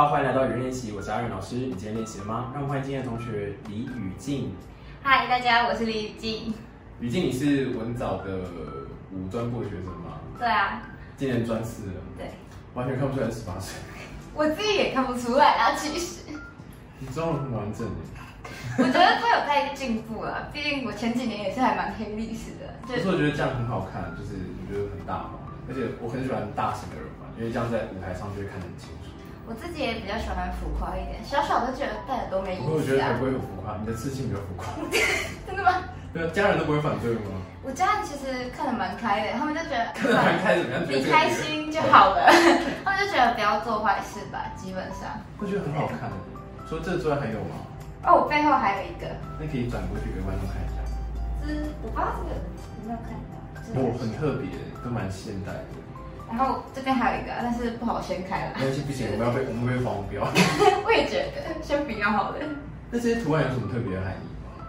好，欢迎来到语文练习，我是阿元老师。你今天练习了吗？让我们欢迎今天的同学李雨静。嗨，大家，我是李雨静。雨静，你是文藻的五专部的学生吗？对啊，今年专四了，对，完全看不出来十八岁。我自己也看不出来啊，其实。你中文很完整耶。我觉得他有在进步了，毕竟我前几年也是还蛮黑历史的。可是我觉得这样很好看，就是我觉得很大方，而且我很喜欢大型的人嘛，因为这样在舞台上就会看得很清楚。我自己也比较喜欢浮夸一点，小小的觉得戴耳朵没意不过我觉得才思啊不。会很浮夸，你的自信比较浮夸。真的吗？对啊，家人都不会反对吗？我家人其实看得蛮开的，他们就觉得看得蛮开怎么样？你开心就。好了，他们就觉得不要做坏事吧，基本上。我觉得很好看。除了这之外还有吗？哦，我背后还有一个，那可以转过去给观众看一下。这是我不知道这个有没有看到。这个哦，很特别，都蛮现代的。然后这边还有一个，但是不好掀开了。没关系，不行，我们要被我们会被黄标。我也觉得，先不要好了。那这些图案有什么特别的含义吗？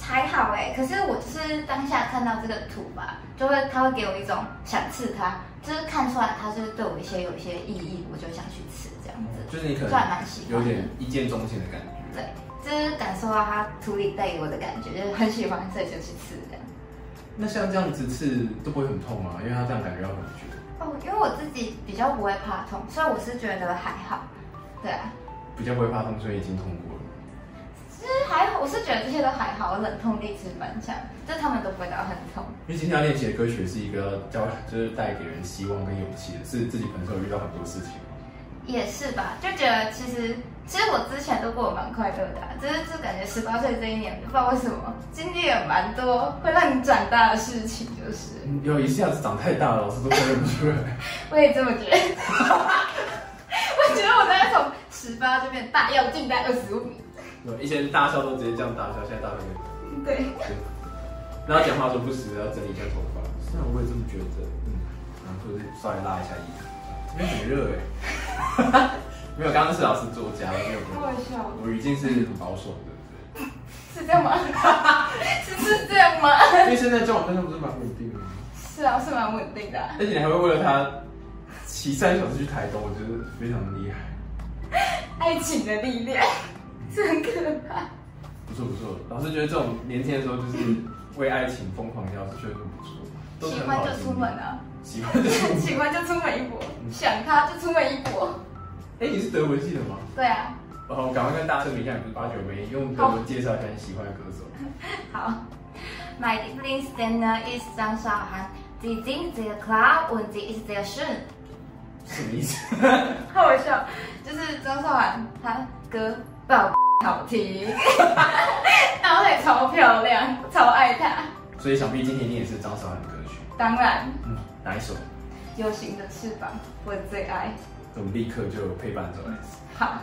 还好哎，可是我就是当下看到这个图吧，就会他会给我一种想刺它，就是看出来它就是对我一些有一些意义，我就想去刺这样子，就是你可能蛮喜欢。有点一见钟情的感觉。对，就是感受到它图里带给我的感觉，就是很喜欢，所以就去刺这样。那像这样子刺都不会很痛吗？因为它这样感觉要回去。哦，因为我自己比较不会怕痛，所以我是觉得还好。对啊，比较不会怕痛，所以已经痛过了。其实还好，我是觉得这些都还好，我冷痛力其实蛮强，就是他们都不会到很痛。因为今天要练习的歌曲是一个教，就是带给人希望跟勇气的，是自己本身有遇到很多事情吗？也是吧，就觉得其实其实我之前都过得蛮快乐的、啊，就是就感觉十八岁这一年，不知道为什么经历了蛮多会让你长大的事情，就是嗯有一下子长太大了，老师都快认不出来。我也这么觉得。我觉得我大概从十八就变大，要近代二十五。对以前大笑都直接这样大笑，现在大笑。对，然后讲话的时候不时地要整理一下头发，虽然我也这么觉得，嗯，然后就是稍微拉一下衣服，这边很热哎。没有，刚刚是老师作家，没有开玩笑，我语境是很保守的，对是这样吗？是是这样吗？因为现在交往对象不是蛮稳定的吗？是啊，是蛮稳定的啊、而且你还会为了他骑三小时去台东，我觉得非常的厉害。爱情的力量 是很可怕。不错不错，老师觉得这种年轻的时候就是为爱情疯狂掉，是觉得很不错。喜欢就出门经历，啊，喜欢就出门。喜欢就出门一搏，想他就出门一搏。哎，你是德文系的吗？对啊，哦，赶快跟大家证明一下，你不是八九没，用德文介绍一下你喜欢的歌手。好。My Lieblingssänger ist Zhang Shaohan. Sie singt sehr klar und sie ist sehr schön. 什么意思？好好笑，就是张韶涵她歌爆好听，然后也超漂亮，超爱她。所以想必今天你也是张韶涵的歌曲。当然，嗯，哪一首？有形的翅膀，我的最爱。我们立刻就配伴奏来。好。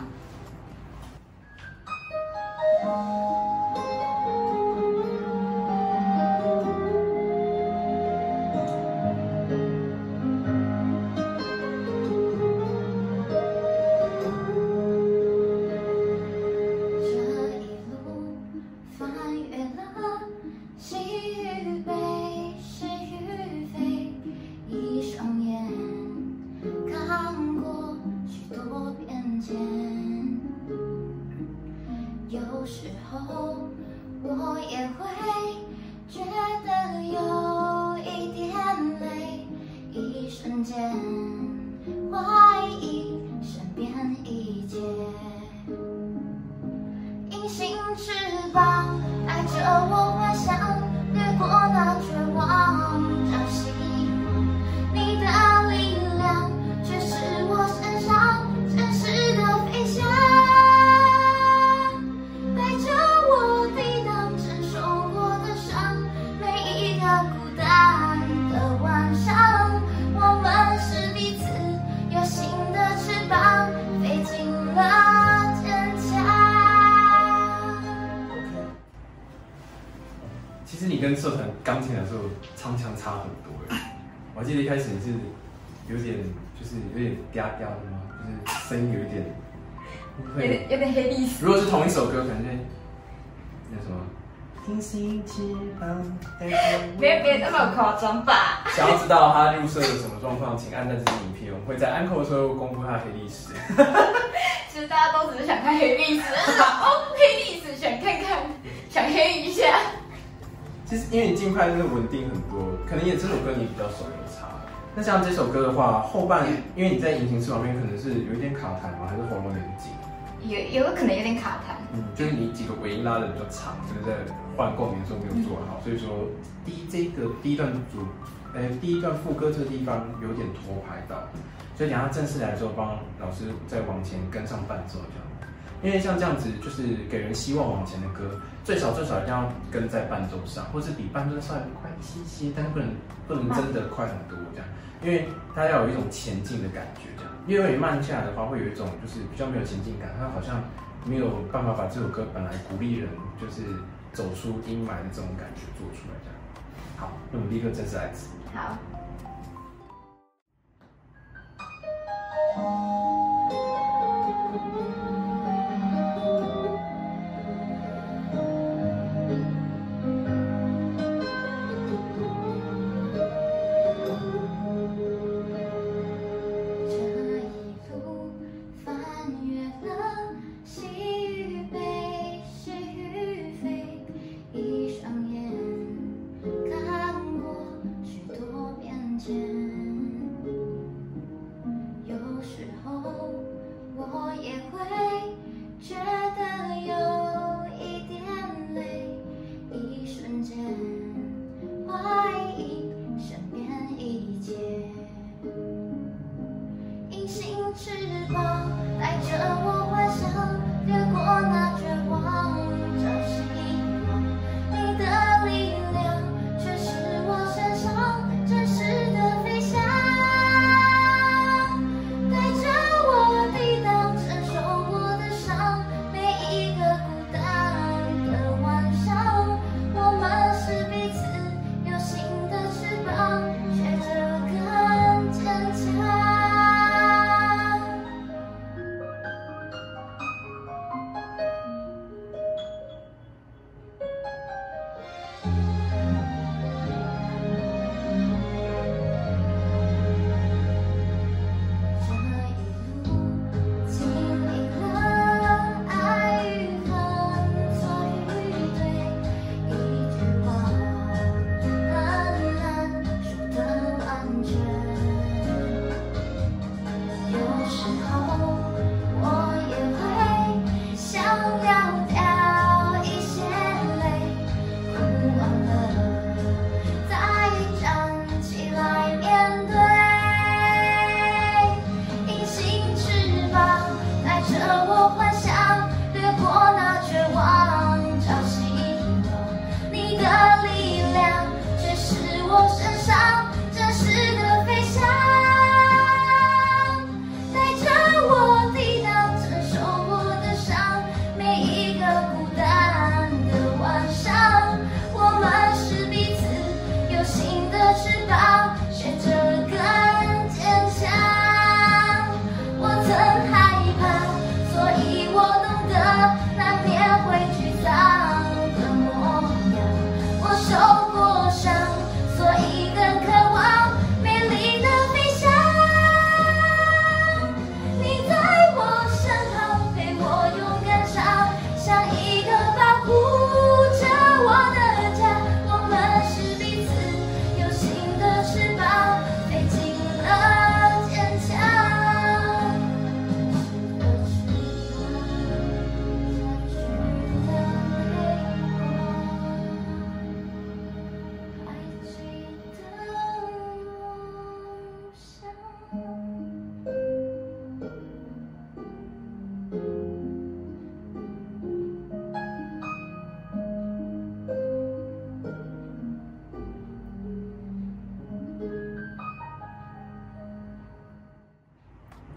唱腔差很多哎。我还记得一开始你是有点就是有点嗲嗲的吗？就是声音有一点有点有点黑历史。如果是同一首歌，可能就那什么。听星翅膀带着我没有别那么夸张吧？想要知道他入社的什么状况，请按赞这支影片，我们会在安扣的时候公布他的黑历史。其 其实大家都只是想看黑历史，其实因为你尽快就是稳定很多，可能也这首歌你比较熟有差。那像这首歌的话，后半因为你在引擎室旁边可能是有一点卡痰吗？还是喉咙有点紧？有有可能有点卡痰。嗯，就是你几个尾音拉的比较长，就是在换共鸣的时候没有做好，所以说第一这个第一段主，呃第一段副歌这个地方有点拖拍到，所以等下正式来的时候帮老师再往前跟上伴奏这样。因为像这样子就是给人希望往前的歌，最少最少一定要跟在伴奏上，或是比伴奏稍微快一些些，但是不能不能真的快很多这样，因为它要有一种前进的感觉这样。因为慢下来的话，会有一种就是比较没有前进感，它好像没有办法把这首歌本来鼓励人就是走出阴霾的这种感觉做出来这样。好，那我们立刻正式来一次。好。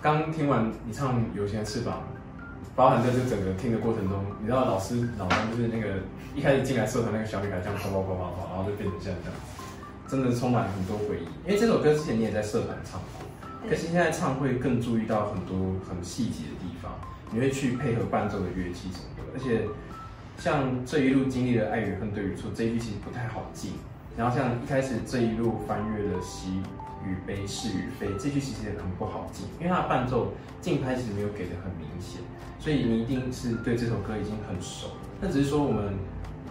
刚听完你唱《有钱的翅膀》，包含在这整个听的过程中，你知道老师脑中就是那个一开始进来社团那个小女孩，这样跑跑跑跑跑，然后就变成现在这样，真的充满很多回忆。因为这首歌之前你也在社团唱过，可是现在唱会更注意到很多很细节的地方，你会去配合伴奏的乐器什么的。而且像这一路经历了爱与恨对与错这一句其实不太好记，然后像一开始这一路翻越了西与悲是与非，这句其实也很不好记，因为它的伴奏竞拍其实没有给的很明显，所以你一定是对这首歌已经很熟。那只是说我们，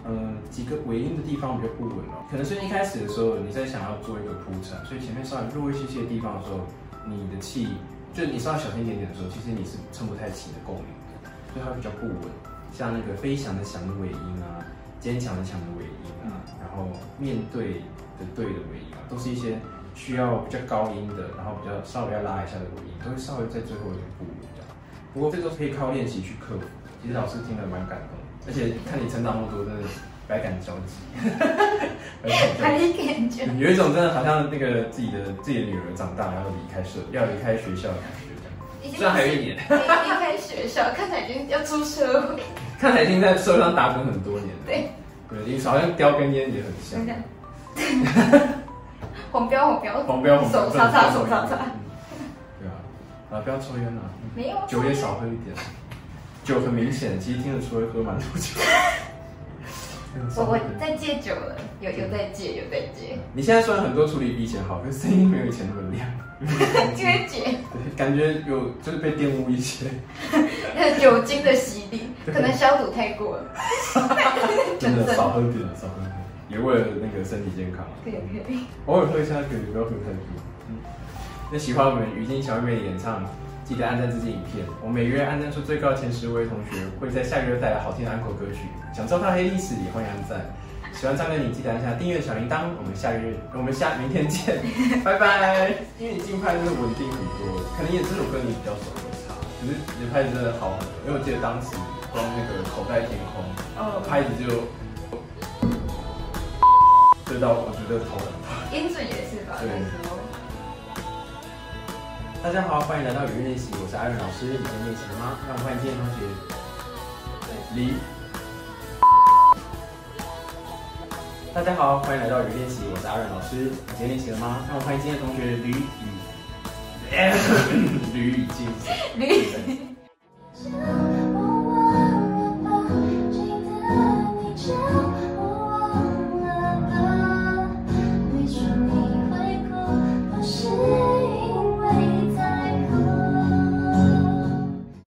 呃，几个尾音的地方比较不稳哦，可能是一开始的时候你在想要做一个铺陈，所以前面稍微弱一些些的地方的时候，你的气就你稍微小心一点点的时候，其实你是撑不太起的共鸣的，所以它比较不稳。像那个飞翔的翔的尾音啊，坚强的强的尾音啊，然后面对的对的尾音啊，都是一些需要比较高音的，然后比较稍微要拉一下的尾音，都会稍微在最后一点不稳这样。不过这都可以靠练习去克服的。其实老师听了蛮感动，而且看你成长那么多，真的百感交集。感觉有一种真的好像那个自己的自己的女儿长大要离开社，要离开学校的感觉这样。虽然还有一年，离开学校，看起来已经要出社会。看起来已经在社会上打滚很多年了。对，对，你好像叼根烟也很像等一。下，黄标黄标。黄标红标手擦擦手叉叉，嗯对啊，啊不要抽烟啊，没有酒也少喝一点。酒很明显，其实听得出会喝蛮多酒。我我在戒酒了，有有在戒有在戒，你现在虽然很多处理比以前好，可是声音没有以前那么亮。因为戒。对，感觉有就是被玷污一些，那酒精的洗礼，可能消毒太过了。真的少喝点，少喝点，也为了那个身体健康。可以可以，偶尔喝一下可以，不要喝太多。嗯，那喜欢我们雨欣小妹妹的演唱，记得按赞这支影片。我每月按赞数最高的前十位同学会在下个月带来好听的安可歌曲。想知道他的黑历史，也欢迎按赞。喜欢张哥你记得按下订阅小铃铛。我们下个月，我们下明天见，拜拜。因为你竞拍真的稳定很多，可能也这首歌你比较熟有差，可是你的拍子真的好很多。因为我记得当时光那个口袋天空，哦拍子就。这道我觉得头很大。音准也是吧？对大家好，欢迎来到语音练习，我是艾伦老师。你今天练习了吗？让我们欢迎今天同学李。大家好，欢迎来到语音练习，我是阿仁老师。你今天练习了吗？让我们欢迎今天的同学吕雨 吕雨静。驴。